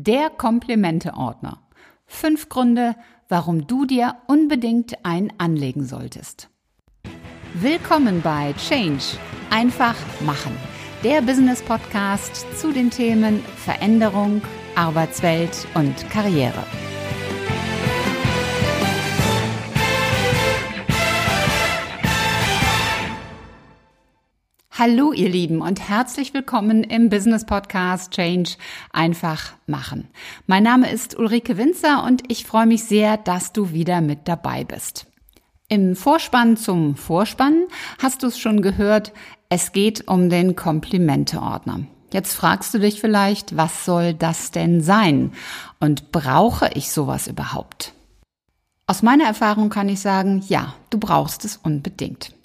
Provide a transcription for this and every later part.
Der Komplimente-Ordner. Fünf Gründe, warum du dir unbedingt einen anlegen solltest. Willkommen bei Change. Einfach machen. Der Business Podcast zu den Themen Veränderung, Arbeitswelt und Karriere. Hallo ihr Lieben und herzlich willkommen im Business Podcast Change einfach machen. Mein Name ist Ulrike Winzer und ich freue mich sehr, dass du wieder mit dabei bist. Im Vorspann zum Vorspann hast du es schon gehört, es geht um den Komplimenteordner. Jetzt fragst du dich vielleicht, was soll das denn sein? Und brauche ich sowas überhaupt? Aus meiner Erfahrung kann ich sagen, ja, du brauchst es unbedingt.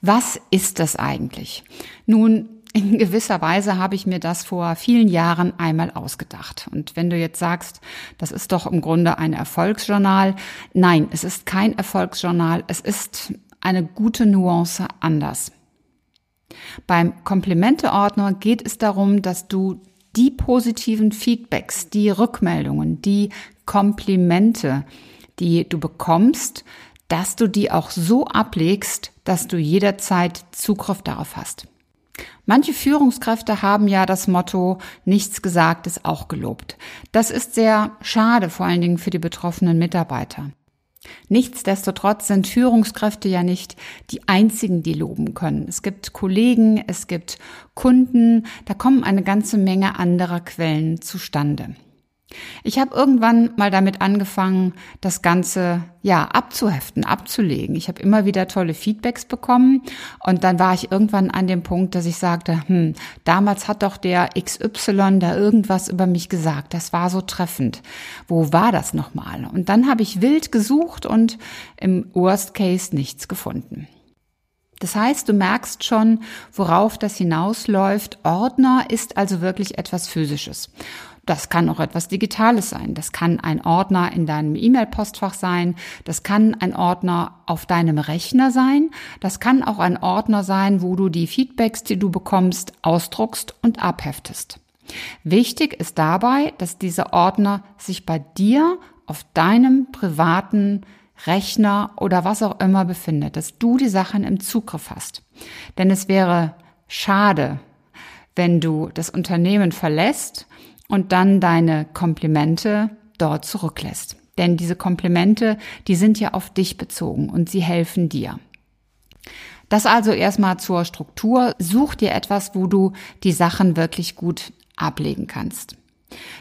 Was ist das eigentlich? Nun, in gewisser Weise habe ich mir das vor vielen Jahren einmal ausgedacht. Und wenn du jetzt sagst, das ist doch im Grunde ein Erfolgsjournal, nein, es ist kein Erfolgsjournal, es ist eine gute Nuance anders. Beim Komplimenteordner geht es darum, dass du die positiven Feedbacks, die Rückmeldungen, die Komplimente, die du bekommst, dass du die auch so ablegst, dass du jederzeit Zugriff darauf hast. Manche Führungskräfte haben ja das Motto, nichts gesagt ist auch gelobt. Das ist sehr schade, vor allen Dingen für die betroffenen Mitarbeiter. Nichtsdestotrotz sind Führungskräfte ja nicht die einzigen, die loben können. Es gibt Kollegen, es gibt Kunden, da kommen eine ganze Menge anderer Quellen zustande. Ich habe irgendwann mal damit angefangen, das Ganze ja abzuheften, abzulegen. Ich habe immer wieder tolle Feedbacks bekommen und dann war ich irgendwann an dem Punkt, dass ich sagte, hm, damals hat doch der XY da irgendwas über mich gesagt. Das war so treffend. Wo war das nochmal? Und dann habe ich wild gesucht und im Worst Case nichts gefunden. Das heißt, du merkst schon, worauf das hinausläuft. Ordner ist also wirklich etwas Physisches. Das kann auch etwas Digitales sein. Das kann ein Ordner in deinem E-Mail-Postfach sein. Das kann ein Ordner auf deinem Rechner sein. Das kann auch ein Ordner sein, wo du die Feedbacks, die du bekommst, ausdruckst und abheftest. Wichtig ist dabei, dass dieser Ordner sich bei dir auf deinem privaten Rechner oder was auch immer befindet, dass du die Sachen im Zugriff hast. Denn es wäre schade, wenn du das Unternehmen verlässt und dann deine Komplimente dort zurücklässt. Denn diese Komplimente, die sind ja auf dich bezogen und sie helfen dir. Das also erstmal zur Struktur. Such dir etwas, wo du die Sachen wirklich gut ablegen kannst.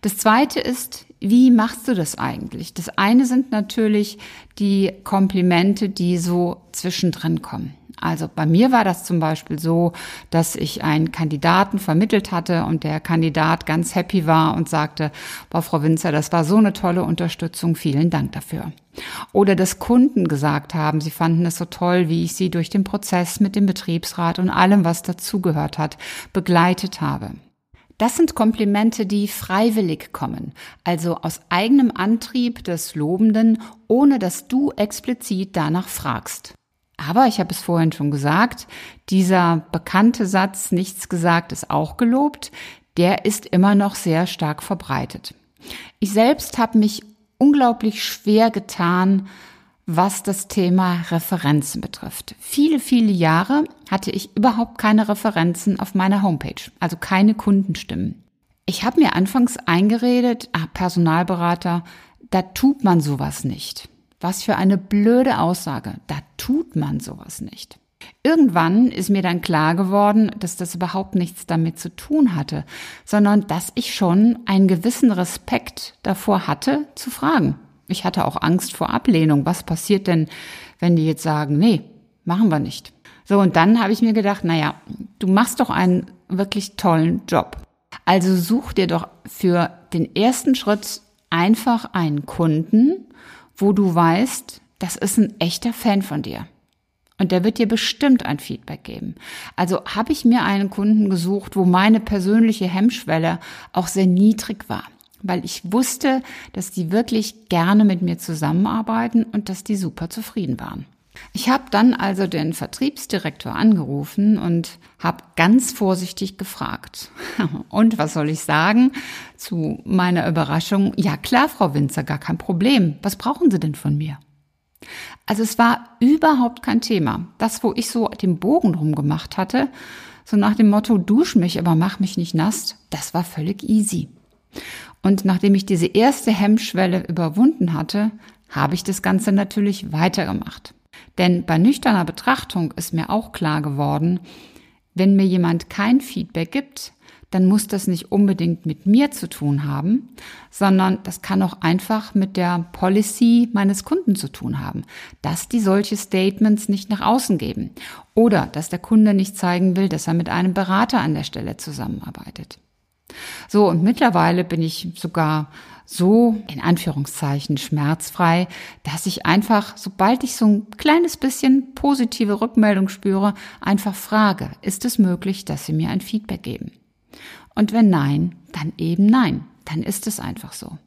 Das zweite ist, wie machst du das eigentlich? Das eine sind natürlich die Komplimente, die so zwischendrin kommen. Also bei mir war das zum Beispiel so, dass ich einen Kandidaten vermittelt hatte und der Kandidat ganz happy war und sagte, boah, Frau Winzer, das war so eine tolle Unterstützung, vielen Dank dafür. Oder dass Kunden gesagt haben, sie fanden es so toll, wie ich sie durch den Prozess mit dem Betriebsrat und allem, was dazugehört hat, begleitet habe. Das sind Komplimente, die freiwillig kommen, also aus eigenem Antrieb des Lobenden, ohne dass du explizit danach fragst. Aber ich habe es vorhin schon gesagt, dieser bekannte Satz, nichts gesagt ist auch gelobt, der ist immer noch sehr stark verbreitet. Ich selbst habe mich unglaublich schwer getan, was das Thema Referenzen betrifft. Viele, viele Jahre hatte ich überhaupt keine Referenzen auf meiner Homepage, also keine Kundenstimmen. Ich habe mir anfangs eingeredet, ah, Personalberater, da tut man sowas nicht. Was für eine blöde Aussage. Da tut man sowas nicht. Irgendwann ist mir dann klar geworden, dass das überhaupt nichts damit zu tun hatte, sondern dass ich schon einen gewissen Respekt davor hatte, zu fragen. Ich hatte auch Angst vor Ablehnung. Was passiert denn, wenn die jetzt sagen, nee, machen wir nicht? So, und dann habe ich mir gedacht, naja, du machst doch einen wirklich tollen Job. Also such dir doch für den ersten Schritt einfach einen Kunden, wo du weißt, das ist ein echter Fan von dir. Und der wird dir bestimmt ein Feedback geben. Also habe ich mir einen Kunden gesucht, wo meine persönliche Hemmschwelle auch sehr niedrig war. Weil ich wusste, dass die wirklich gerne mit mir zusammenarbeiten und dass die super zufrieden waren. Ich habe dann also den Vertriebsdirektor angerufen und habe ganz vorsichtig gefragt. Und was soll ich sagen? Zu meiner Überraschung, ja klar, Frau Winzer, gar kein Problem. Was brauchen Sie denn von mir? Also es war überhaupt kein Thema. Das, wo ich so den Bogen drum gemacht hatte, so nach dem Motto, dusch mich, aber mach mich nicht nass, das war völlig easy. Und nachdem ich diese erste Hemmschwelle überwunden hatte, habe ich das Ganze natürlich weitergemacht. Denn bei nüchterner Betrachtung ist mir auch klar geworden, wenn mir jemand kein Feedback gibt, dann muss das nicht unbedingt mit mir zu tun haben, sondern das kann auch einfach mit der Policy meines Kunden zu tun haben, dass die solche Statements nicht nach außen geben oder dass der Kunde nicht zeigen will, dass er mit einem Berater an der Stelle zusammenarbeitet. So, und mittlerweile bin ich sogar so in Anführungszeichen schmerzfrei, dass ich einfach, sobald ich so ein kleines bisschen positive Rückmeldung spüre, einfach frage, ist es möglich, dass Sie mir ein Feedback geben? Und wenn nein, dann eben nein. Dann ist es einfach so.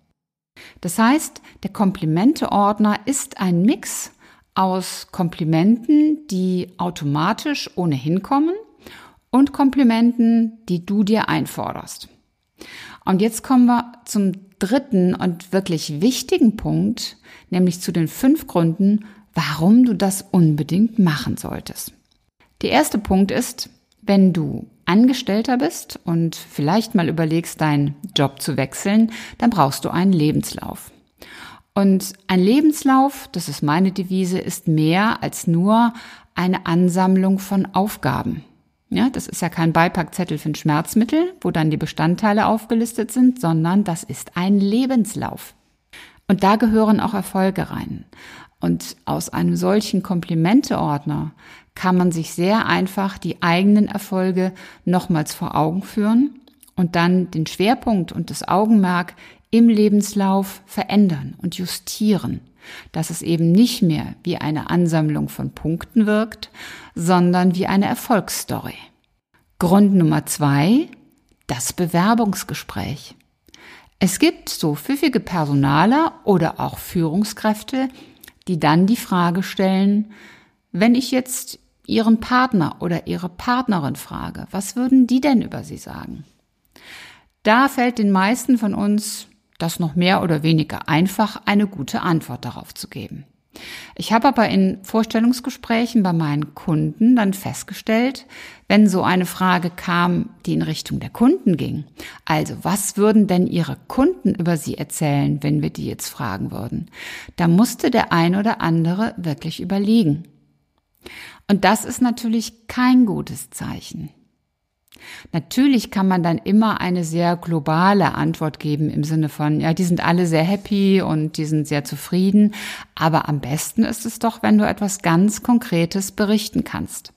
Das heißt, der Komplimente-Ordner ist ein Mix aus Komplimenten, die automatisch ohnehin kommen und Komplimenten, die du dir einforderst. Und jetzt kommen wir zum dritten und wirklich wichtigen Punkt, nämlich zu den fünf Gründen, warum du das unbedingt machen solltest. Der erste Punkt ist, wenn du Angestellter bist und vielleicht mal überlegst, deinen Job zu wechseln, dann brauchst du einen Lebenslauf. Und ein Lebenslauf, das ist meine Devise, ist mehr als nur eine Ansammlung von Aufgaben. Ja, das ist ja kein Beipackzettel für ein Schmerzmittel, wo dann die Bestandteile aufgelistet sind, sondern das ist ein Lebenslauf. Und da gehören auch Erfolge rein. Und aus einem solchen Komplimenteordner kann man sich sehr einfach die eigenen Erfolge nochmals vor Augen führen und dann den Schwerpunkt und das Augenmerk im Lebenslauf verändern und justieren dass es eben nicht mehr wie eine Ansammlung von Punkten wirkt, sondern wie eine Erfolgsstory. Grund Nummer zwei, das Bewerbungsgespräch. Es gibt so pfiffige Personaler oder auch Führungskräfte, die dann die Frage stellen, wenn ich jetzt Ihren Partner oder Ihre Partnerin frage, was würden die denn über Sie sagen? Da fällt den meisten von uns das noch mehr oder weniger einfach, eine gute Antwort darauf zu geben. Ich habe aber in Vorstellungsgesprächen bei meinen Kunden dann festgestellt, wenn so eine Frage kam, die in Richtung der Kunden ging, also was würden denn ihre Kunden über sie erzählen, wenn wir die jetzt fragen würden, da musste der ein oder andere wirklich überlegen. Und das ist natürlich kein gutes Zeichen. Natürlich kann man dann immer eine sehr globale Antwort geben im Sinne von, ja, die sind alle sehr happy und die sind sehr zufrieden. Aber am besten ist es doch, wenn du etwas ganz Konkretes berichten kannst.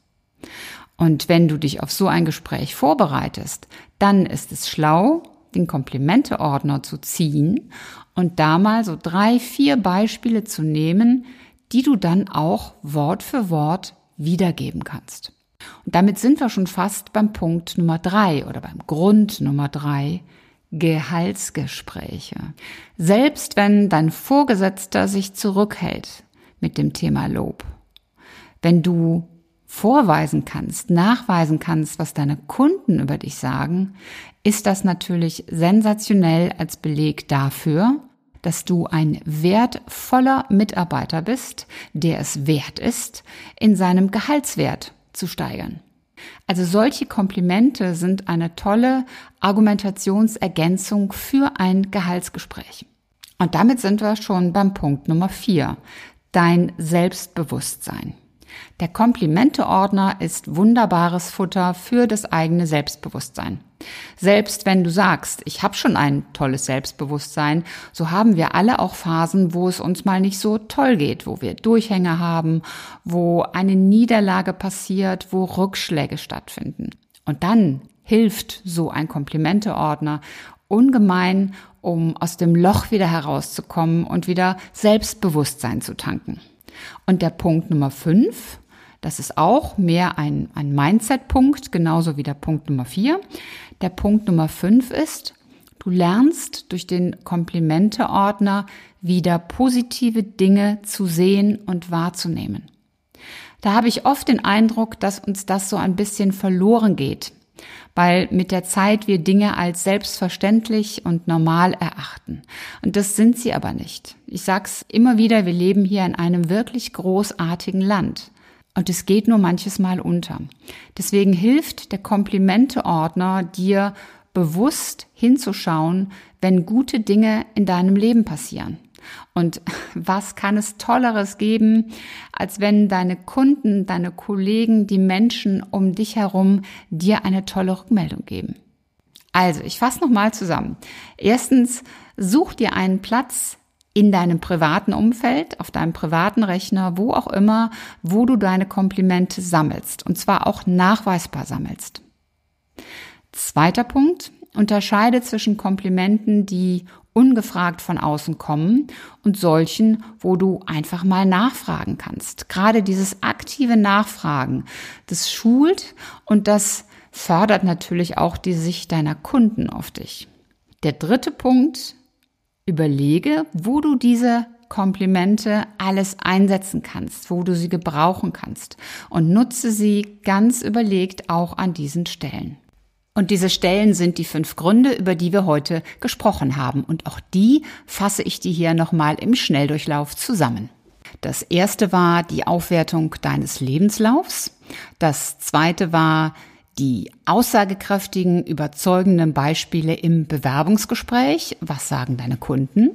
Und wenn du dich auf so ein Gespräch vorbereitest, dann ist es schlau, den Komplimenteordner zu ziehen und da mal so drei, vier Beispiele zu nehmen, die du dann auch Wort für Wort wiedergeben kannst. Und damit sind wir schon fast beim Punkt Nummer drei oder beim Grund Nummer drei. Gehaltsgespräche. Selbst wenn dein Vorgesetzter sich zurückhält mit dem Thema Lob, wenn du vorweisen kannst, nachweisen kannst, was deine Kunden über dich sagen, ist das natürlich sensationell als Beleg dafür, dass du ein wertvoller Mitarbeiter bist, der es wert ist, in seinem Gehaltswert zu steigern. Also solche Komplimente sind eine tolle Argumentationsergänzung für ein Gehaltsgespräch. Und damit sind wir schon beim Punkt Nummer vier. Dein Selbstbewusstsein. Der Komplimenteordner ist wunderbares Futter für das eigene Selbstbewusstsein. Selbst wenn du sagst, ich habe schon ein tolles Selbstbewusstsein, so haben wir alle auch Phasen, wo es uns mal nicht so toll geht, wo wir Durchhänge haben, wo eine Niederlage passiert, wo Rückschläge stattfinden. Und dann hilft so ein Komplimenteordner ungemein, um aus dem Loch wieder herauszukommen und wieder Selbstbewusstsein zu tanken. Und der Punkt Nummer fünf, das ist auch mehr ein, ein Mindset-Punkt, genauso wie der Punkt Nummer vier. Der Punkt Nummer fünf ist, du lernst durch den Komplimente-Ordner wieder positive Dinge zu sehen und wahrzunehmen. Da habe ich oft den Eindruck, dass uns das so ein bisschen verloren geht, weil mit der Zeit wir Dinge als selbstverständlich und normal erachten. Und das sind sie aber nicht. Ich sag's immer wieder, wir leben hier in einem wirklich großartigen Land. Und es geht nur manches Mal unter. Deswegen hilft der Komplimenteordner dir bewusst hinzuschauen, wenn gute Dinge in deinem Leben passieren. Und was kann es Tolleres geben, als wenn deine Kunden, deine Kollegen, die Menschen um dich herum dir eine tolle Rückmeldung geben? Also, ich fasse nochmal zusammen. Erstens, such dir einen Platz in deinem privaten Umfeld, auf deinem privaten Rechner, wo auch immer, wo du deine Komplimente sammelst. Und zwar auch nachweisbar sammelst. Zweiter Punkt, unterscheide zwischen Komplimenten, die ungefragt von außen kommen und solchen, wo du einfach mal nachfragen kannst. Gerade dieses aktive Nachfragen, das schult und das fördert natürlich auch die Sicht deiner Kunden auf dich. Der dritte Punkt, überlege, wo du diese Komplimente alles einsetzen kannst, wo du sie gebrauchen kannst und nutze sie ganz überlegt auch an diesen Stellen. Und diese Stellen sind die fünf Gründe, über die wir heute gesprochen haben. Und auch die fasse ich dir hier nochmal im Schnelldurchlauf zusammen. Das erste war die Aufwertung deines Lebenslaufs. Das zweite war die aussagekräftigen, überzeugenden Beispiele im Bewerbungsgespräch. Was sagen deine Kunden?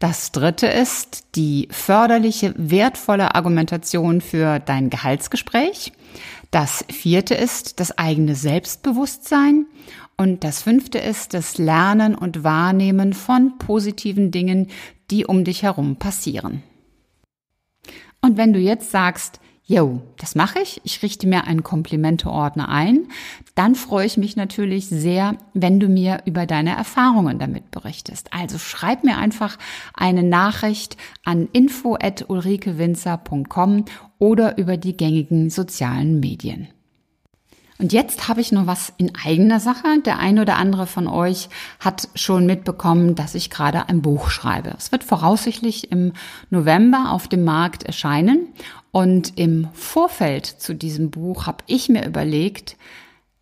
Das dritte ist die förderliche, wertvolle Argumentation für dein Gehaltsgespräch. Das vierte ist das eigene Selbstbewusstsein. Und das fünfte ist das Lernen und Wahrnehmen von positiven Dingen, die um dich herum passieren. Und wenn du jetzt sagst, Jo, das mache ich. Ich richte mir einen Komplimente-Ordner ein. Dann freue ich mich natürlich sehr, wenn du mir über deine Erfahrungen damit berichtest. Also schreib mir einfach eine Nachricht an info@ulrikewinzer.com oder über die gängigen sozialen Medien. Und jetzt habe ich noch was in eigener Sache. Der ein oder andere von euch hat schon mitbekommen, dass ich gerade ein Buch schreibe. Es wird voraussichtlich im November auf dem Markt erscheinen. Und im Vorfeld zu diesem Buch habe ich mir überlegt,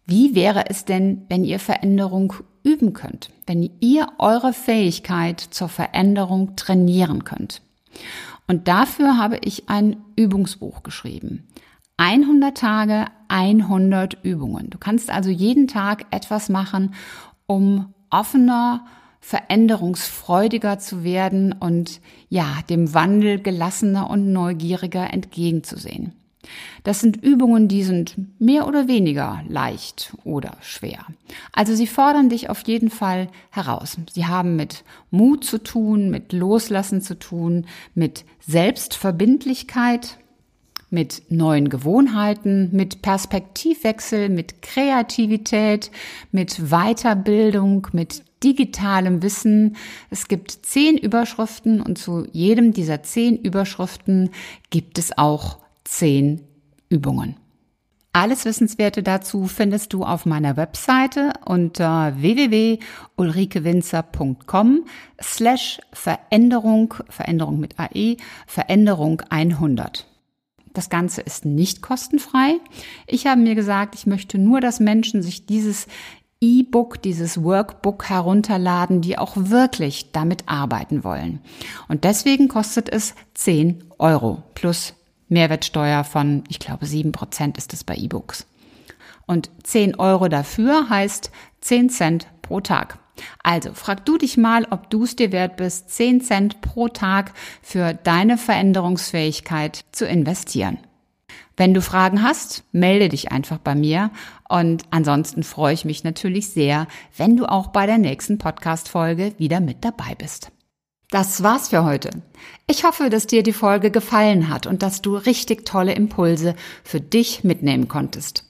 wie wäre es denn, wenn ihr Veränderung üben könnt, wenn ihr eure Fähigkeit zur Veränderung trainieren könnt. Und dafür habe ich ein Übungsbuch geschrieben. 100 Tage, 100 Übungen. Du kannst also jeden Tag etwas machen, um offener, veränderungsfreudiger zu werden und ja, dem Wandel gelassener und neugieriger entgegenzusehen. Das sind Übungen, die sind mehr oder weniger leicht oder schwer. Also sie fordern dich auf jeden Fall heraus. Sie haben mit Mut zu tun, mit Loslassen zu tun, mit Selbstverbindlichkeit, mit neuen Gewohnheiten, mit Perspektivwechsel, mit Kreativität, mit Weiterbildung, mit digitalem Wissen. Es gibt zehn Überschriften und zu jedem dieser zehn Überschriften gibt es auch zehn Übungen. Alles Wissenswerte dazu findest du auf meiner Webseite unter www.ulrikewinzer.com slash Veränderung, Veränderung mit AE, Veränderung 100. Das Ganze ist nicht kostenfrei. Ich habe mir gesagt, ich möchte nur, dass Menschen sich dieses E-Book, dieses Workbook herunterladen, die auch wirklich damit arbeiten wollen. Und deswegen kostet es 10 Euro plus Mehrwertsteuer von, ich glaube, 7 Prozent ist es bei E-Books. Und 10 Euro dafür heißt 10 Cent pro Tag. Also frag du dich mal, ob du es dir wert bist, 10 Cent pro Tag für deine Veränderungsfähigkeit zu investieren. Wenn du Fragen hast, melde dich einfach bei mir und ansonsten freue ich mich natürlich sehr, wenn du auch bei der nächsten Podcast-Folge wieder mit dabei bist. Das war's für heute. Ich hoffe, dass dir die Folge gefallen hat und dass du richtig tolle Impulse für dich mitnehmen konntest.